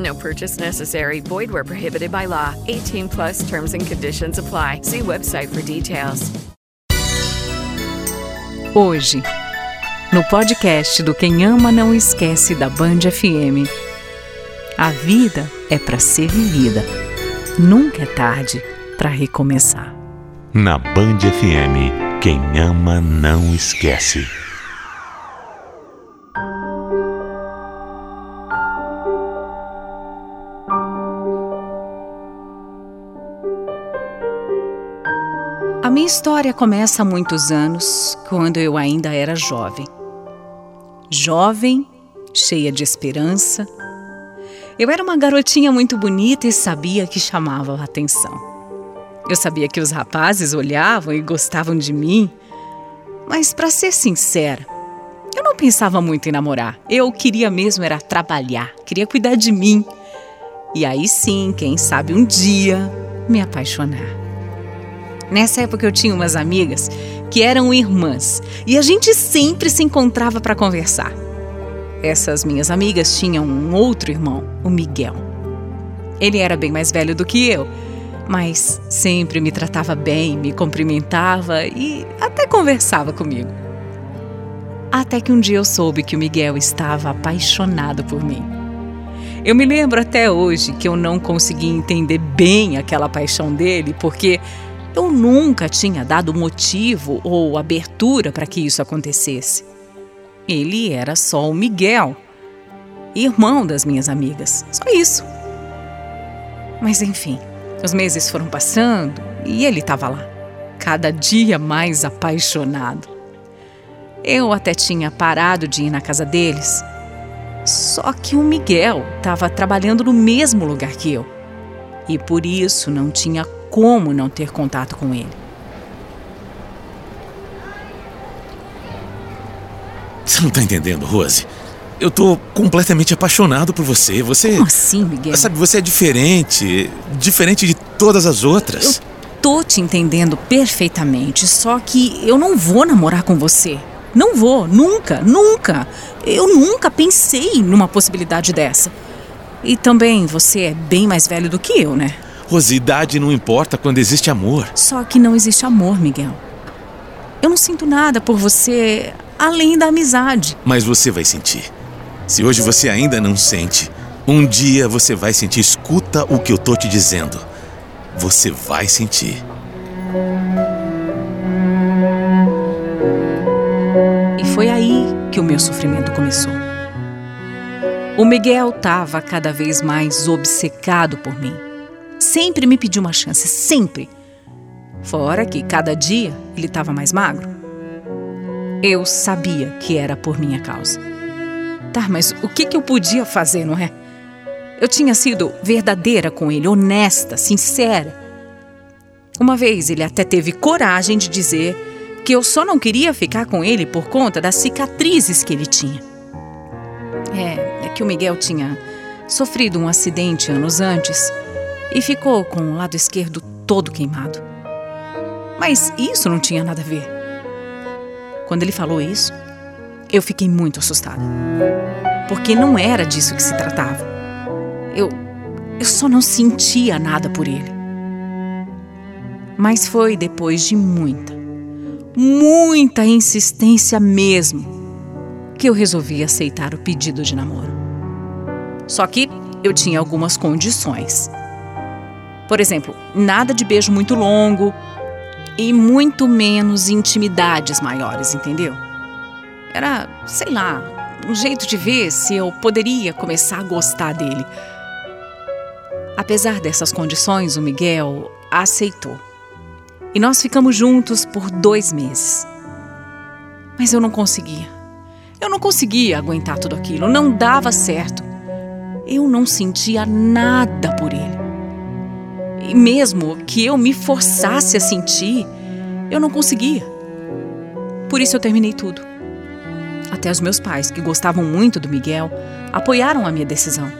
No purchase necessary. Void where prohibited by law. 18 plus terms and conditions apply. See website for details. Hoje, no podcast do Quem Ama Não Esquece da Band FM. A vida é para ser vivida. Nunca é tarde para recomeçar. Na Band FM, quem ama não esquece. A minha história começa há muitos anos, quando eu ainda era jovem. Jovem, cheia de esperança. Eu era uma garotinha muito bonita e sabia que chamava a atenção. Eu sabia que os rapazes olhavam e gostavam de mim, mas para ser sincera, eu não pensava muito em namorar. Eu queria mesmo era trabalhar, queria cuidar de mim. E aí sim, quem sabe um dia me apaixonar. Nessa época eu tinha umas amigas que eram irmãs e a gente sempre se encontrava para conversar. Essas minhas amigas tinham um outro irmão, o Miguel. Ele era bem mais velho do que eu, mas sempre me tratava bem, me cumprimentava e até conversava comigo. Até que um dia eu soube que o Miguel estava apaixonado por mim. Eu me lembro até hoje que eu não consegui entender bem aquela paixão dele, porque eu nunca tinha dado motivo ou abertura para que isso acontecesse. Ele era só o Miguel, irmão das minhas amigas. Só isso. Mas enfim, os meses foram passando e ele estava lá, cada dia mais apaixonado. Eu até tinha parado de ir na casa deles. Só que o Miguel estava trabalhando no mesmo lugar que eu. E por isso não tinha como não ter contato com ele. Você não tá entendendo, Rose? Eu tô completamente apaixonado por você. Você. Como assim, Miguel? Sabe, você é diferente. Diferente de todas as outras. Eu tô te entendendo perfeitamente, só que eu não vou namorar com você. Não vou, nunca, nunca. Eu nunca pensei numa possibilidade dessa. E também você é bem mais velho do que eu, né? Rose, idade não importa quando existe amor. Só que não existe amor, Miguel. Eu não sinto nada por você além da amizade. Mas você vai sentir. Se hoje você ainda não sente, um dia você vai sentir. Escuta o que eu tô te dizendo. Você vai sentir. E foi aí que o meu sofrimento começou. O Miguel estava cada vez mais obcecado por mim. Sempre me pediu uma chance, sempre. Fora que cada dia ele estava mais magro. Eu sabia que era por minha causa. Tá, mas o que, que eu podia fazer, não é? Eu tinha sido verdadeira com ele, honesta, sincera. Uma vez ele até teve coragem de dizer que eu só não queria ficar com ele por conta das cicatrizes que ele tinha. É, é que o Miguel tinha sofrido um acidente anos antes e ficou com o lado esquerdo todo queimado. Mas isso não tinha nada a ver. Quando ele falou isso, eu fiquei muito assustada. Porque não era disso que se tratava. Eu, eu só não sentia nada por ele. Mas foi depois de muita, muita insistência mesmo que eu resolvi aceitar o pedido de namoro. Só que eu tinha algumas condições. Por exemplo, nada de beijo muito longo, e muito menos intimidades maiores, entendeu? Era, sei lá, um jeito de ver se eu poderia começar a gostar dele. Apesar dessas condições, o Miguel aceitou. E nós ficamos juntos por dois meses. Mas eu não conseguia. Eu não conseguia aguentar tudo aquilo, não dava certo. Eu não sentia nada por ele. E mesmo que eu me forçasse a sentir, eu não conseguia. Por isso eu terminei tudo. Até os meus pais, que gostavam muito do Miguel, apoiaram a minha decisão.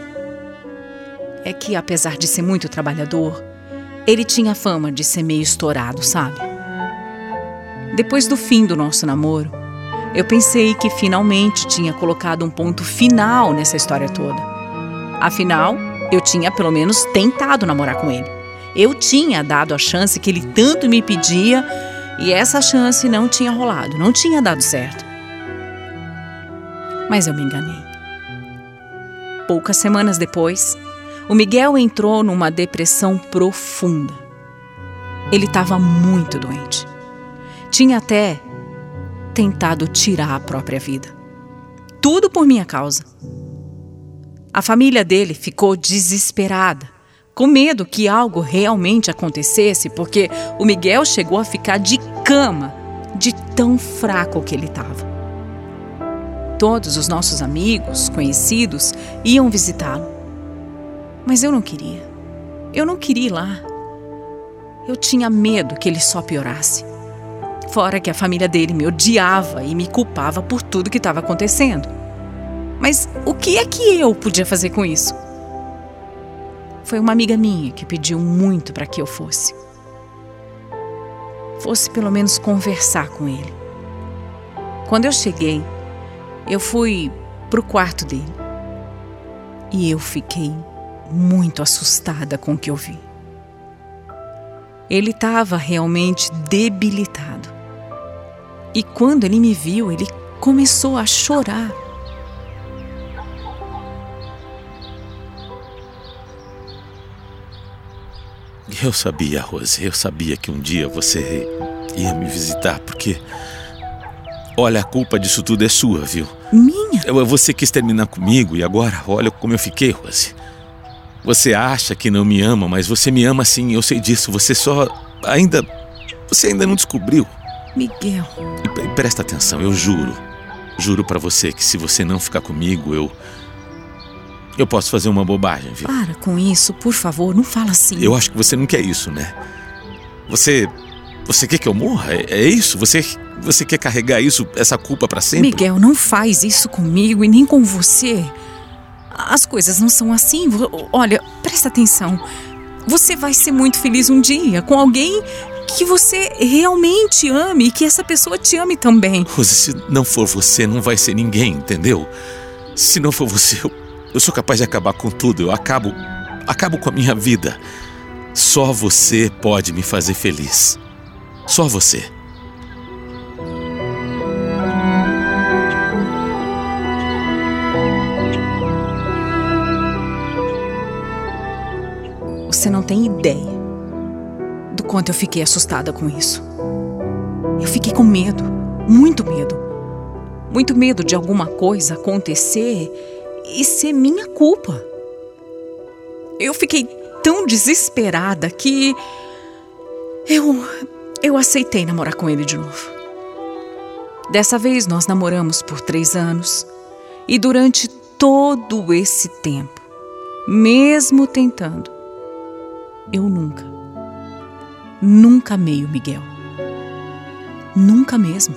É que, apesar de ser muito trabalhador, ele tinha fama de ser meio estourado, sabe? Depois do fim do nosso namoro, eu pensei que finalmente tinha colocado um ponto final nessa história toda. Afinal, eu tinha pelo menos tentado namorar com ele. Eu tinha dado a chance que ele tanto me pedia e essa chance não tinha rolado, não tinha dado certo. Mas eu me enganei. Poucas semanas depois, o Miguel entrou numa depressão profunda. Ele estava muito doente. Tinha até tentado tirar a própria vida. Tudo por minha causa. A família dele ficou desesperada, com medo que algo realmente acontecesse, porque o Miguel chegou a ficar de cama de tão fraco que ele estava. Todos os nossos amigos, conhecidos, iam visitá-lo. Mas eu não queria. Eu não queria ir lá. Eu tinha medo que ele só piorasse. Fora que a família dele me odiava e me culpava por tudo que estava acontecendo. Mas o que é que eu podia fazer com isso? Foi uma amiga minha que pediu muito para que eu fosse. Fosse pelo menos conversar com ele. Quando eu cheguei, eu fui pro quarto dele. E eu fiquei muito assustada com o que eu vi. Ele estava realmente debilitado. E quando ele me viu, ele começou a chorar. Eu sabia, Rose, eu sabia que um dia você ia me visitar, porque. Olha, a culpa disso tudo é sua, viu? Minha? Você quis terminar comigo e agora, olha como eu fiquei, Rose. Você acha que não me ama, mas você me ama sim, eu sei disso. Você só. ainda. Você ainda não descobriu. Miguel. E presta atenção, eu juro. Juro para você que se você não ficar comigo, eu. Eu posso fazer uma bobagem, viu? Para com isso, por favor, não fala assim. Eu acho que você não quer isso, né? Você. Você quer que eu morra? É, é isso? Você. Você quer carregar isso, essa culpa para sempre? Miguel, não faz isso comigo e nem com você. As coisas não são assim. Olha, presta atenção. Você vai ser muito feliz um dia com alguém que você realmente ame e que essa pessoa te ame também. Rose, se não for você, não vai ser ninguém, entendeu? Se não for você, eu, eu sou capaz de acabar com tudo. Eu acabo. acabo com a minha vida. Só você pode me fazer feliz. Só você. Você não tem ideia do quanto eu fiquei assustada com isso. Eu fiquei com medo, muito medo. Muito medo de alguma coisa acontecer e ser minha culpa. Eu fiquei tão desesperada que eu eu aceitei namorar com ele de novo. Dessa vez nós namoramos por três anos e durante todo esse tempo, mesmo tentando, eu nunca, nunca amei o Miguel. Nunca mesmo.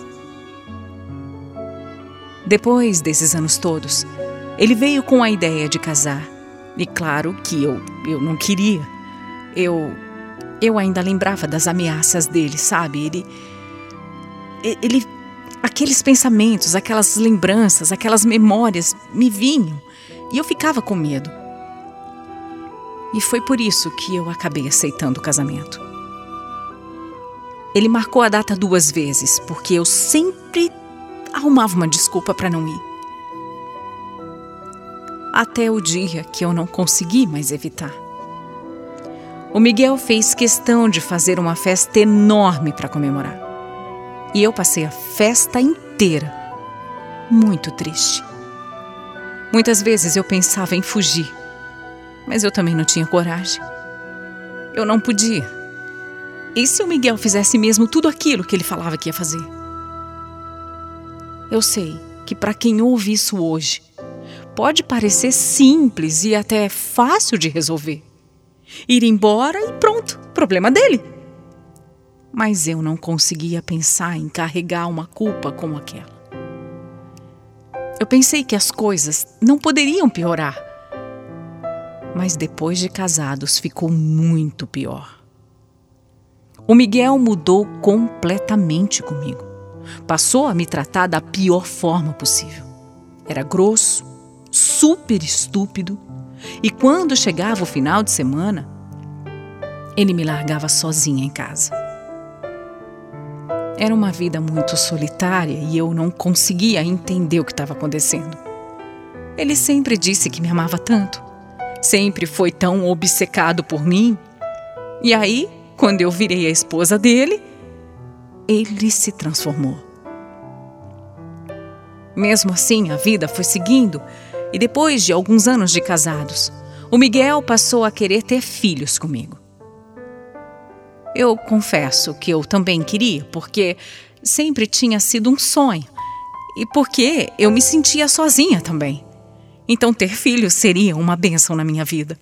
Depois desses anos todos, ele veio com a ideia de casar. E claro que eu, eu não queria. Eu, eu ainda lembrava das ameaças dele, sabe? Ele, ele, aqueles pensamentos, aquelas lembranças, aquelas memórias me vinham e eu ficava com medo. E foi por isso que eu acabei aceitando o casamento. Ele marcou a data duas vezes, porque eu sempre arrumava uma desculpa para não ir. Até o dia que eu não consegui mais evitar. O Miguel fez questão de fazer uma festa enorme para comemorar. E eu passei a festa inteira muito triste. Muitas vezes eu pensava em fugir, mas eu também não tinha coragem. Eu não podia. E se o Miguel fizesse mesmo tudo aquilo que ele falava que ia fazer? Eu sei que para quem ouve isso hoje, pode parecer simples e até fácil de resolver. Ir embora e pronto, problema dele. Mas eu não conseguia pensar em carregar uma culpa como aquela. Eu pensei que as coisas não poderiam piorar. Mas depois de casados ficou muito pior. O Miguel mudou completamente comigo. Passou a me tratar da pior forma possível. Era grosso, super estúpido, e quando chegava o final de semana, ele me largava sozinha em casa. Era uma vida muito solitária e eu não conseguia entender o que estava acontecendo. Ele sempre disse que me amava tanto, sempre foi tão obcecado por mim. E aí, quando eu virei a esposa dele, ele se transformou. Mesmo assim, a vida foi seguindo e depois de alguns anos de casados, o Miguel passou a querer ter filhos comigo. Eu confesso que eu também queria, porque sempre tinha sido um sonho e porque eu me sentia sozinha também. Então, ter filhos seria uma bênção na minha vida.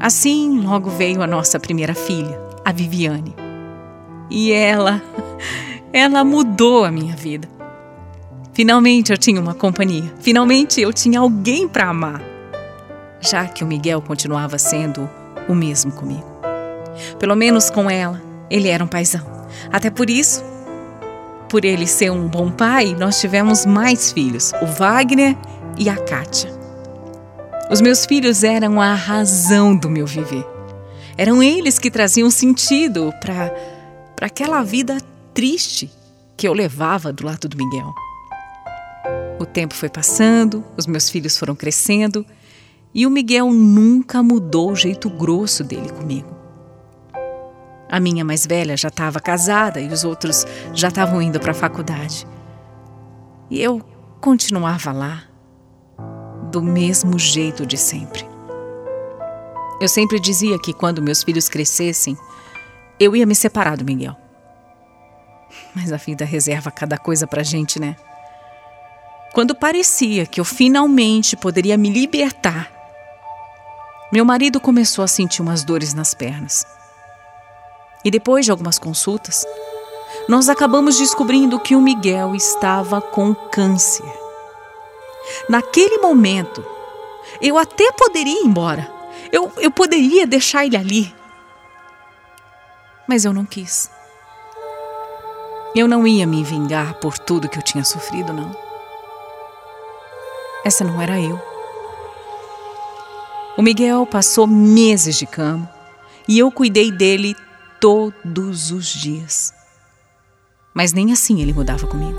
Assim, logo veio a nossa primeira filha, a Viviane. E ela, ela mudou a minha vida. Finalmente eu tinha uma companhia. Finalmente eu tinha alguém para amar. Já que o Miguel continuava sendo o mesmo comigo. Pelo menos com ela, ele era um paizão. Até por isso, por ele ser um bom pai, nós tivemos mais filhos, o Wagner e a Kátia. Os meus filhos eram a razão do meu viver. Eram eles que traziam sentido para aquela vida triste que eu levava do lado do Miguel. O tempo foi passando, os meus filhos foram crescendo e o Miguel nunca mudou o jeito grosso dele comigo. A minha mais velha já estava casada e os outros já estavam indo para a faculdade. E eu continuava lá, do mesmo jeito de sempre. Eu sempre dizia que quando meus filhos crescessem, eu ia me separar do Miguel. Mas a vida reserva cada coisa pra gente, né? Quando parecia que eu finalmente poderia me libertar, meu marido começou a sentir umas dores nas pernas. E depois de algumas consultas, nós acabamos descobrindo que o Miguel estava com câncer. Naquele momento, eu até poderia ir embora. Eu, eu poderia deixar ele ali. Mas eu não quis. Eu não ia me vingar por tudo que eu tinha sofrido, não. Essa não era eu. O Miguel passou meses de cama e eu cuidei dele todos os dias. Mas nem assim ele mudava comigo.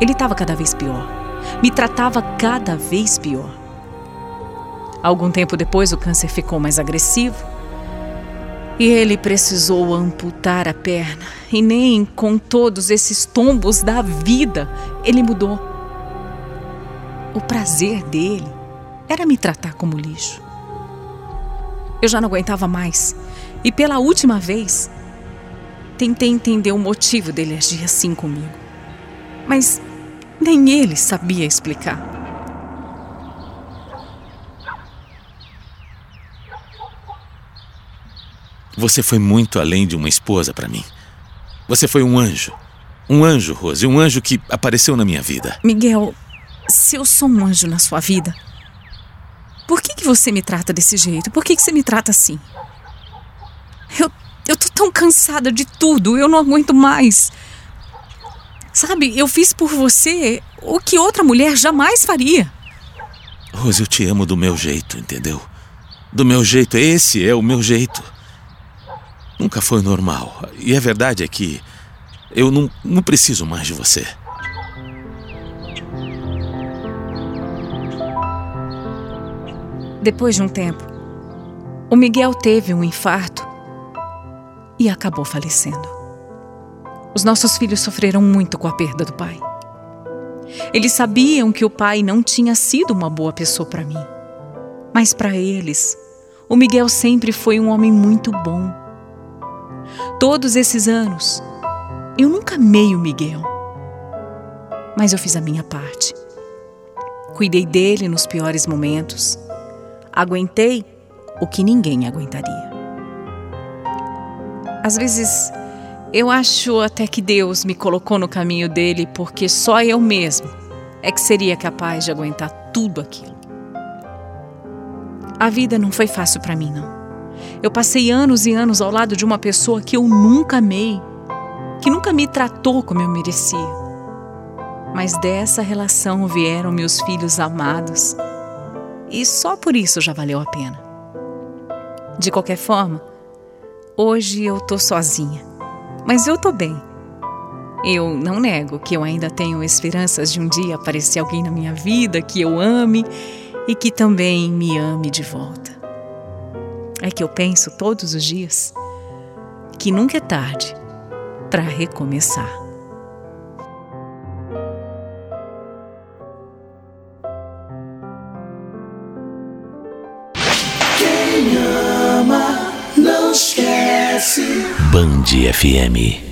Ele estava cada vez pior. Me tratava cada vez pior. Algum tempo depois, o câncer ficou mais agressivo e ele precisou amputar a perna. E nem com todos esses tombos da vida ele mudou. O prazer dele era me tratar como lixo. Eu já não aguentava mais e pela última vez, tentei entender o motivo dele agir assim comigo. Mas nem ele sabia explicar. Você foi muito além de uma esposa para mim. Você foi um anjo. Um anjo, Rose, um anjo que apareceu na minha vida. Miguel, se eu sou um anjo na sua vida, por que, que você me trata desse jeito? Por que, que você me trata assim? Eu, eu tô tão cansada de tudo, eu não aguento mais. Sabe, eu fiz por você o que outra mulher jamais faria. Rose, eu te amo do meu jeito, entendeu? Do meu jeito, esse é o meu jeito. Nunca foi normal. E a verdade é que eu não, não preciso mais de você. Depois de um tempo, O Miguel teve um infarto e acabou falecendo. Os nossos filhos sofreram muito com a perda do pai. Eles sabiam que o pai não tinha sido uma boa pessoa para mim. Mas para eles, o Miguel sempre foi um homem muito bom. Todos esses anos, eu nunca amei o Miguel. Mas eu fiz a minha parte. Cuidei dele nos piores momentos. Aguentei o que ninguém aguentaria. Às vezes, eu acho até que Deus me colocou no caminho dele porque só eu mesmo é que seria capaz de aguentar tudo aquilo. A vida não foi fácil para mim, não. Eu passei anos e anos ao lado de uma pessoa que eu nunca amei, que nunca me tratou como eu merecia. Mas dessa relação vieram meus filhos amados. E só por isso já valeu a pena. De qualquer forma, hoje eu tô sozinha mas eu tô bem. Eu não nego que eu ainda tenho esperanças de um dia aparecer alguém na minha vida que eu ame e que também me ame de volta. É que eu penso todos os dias que nunca é tarde para recomeçar. Band FM.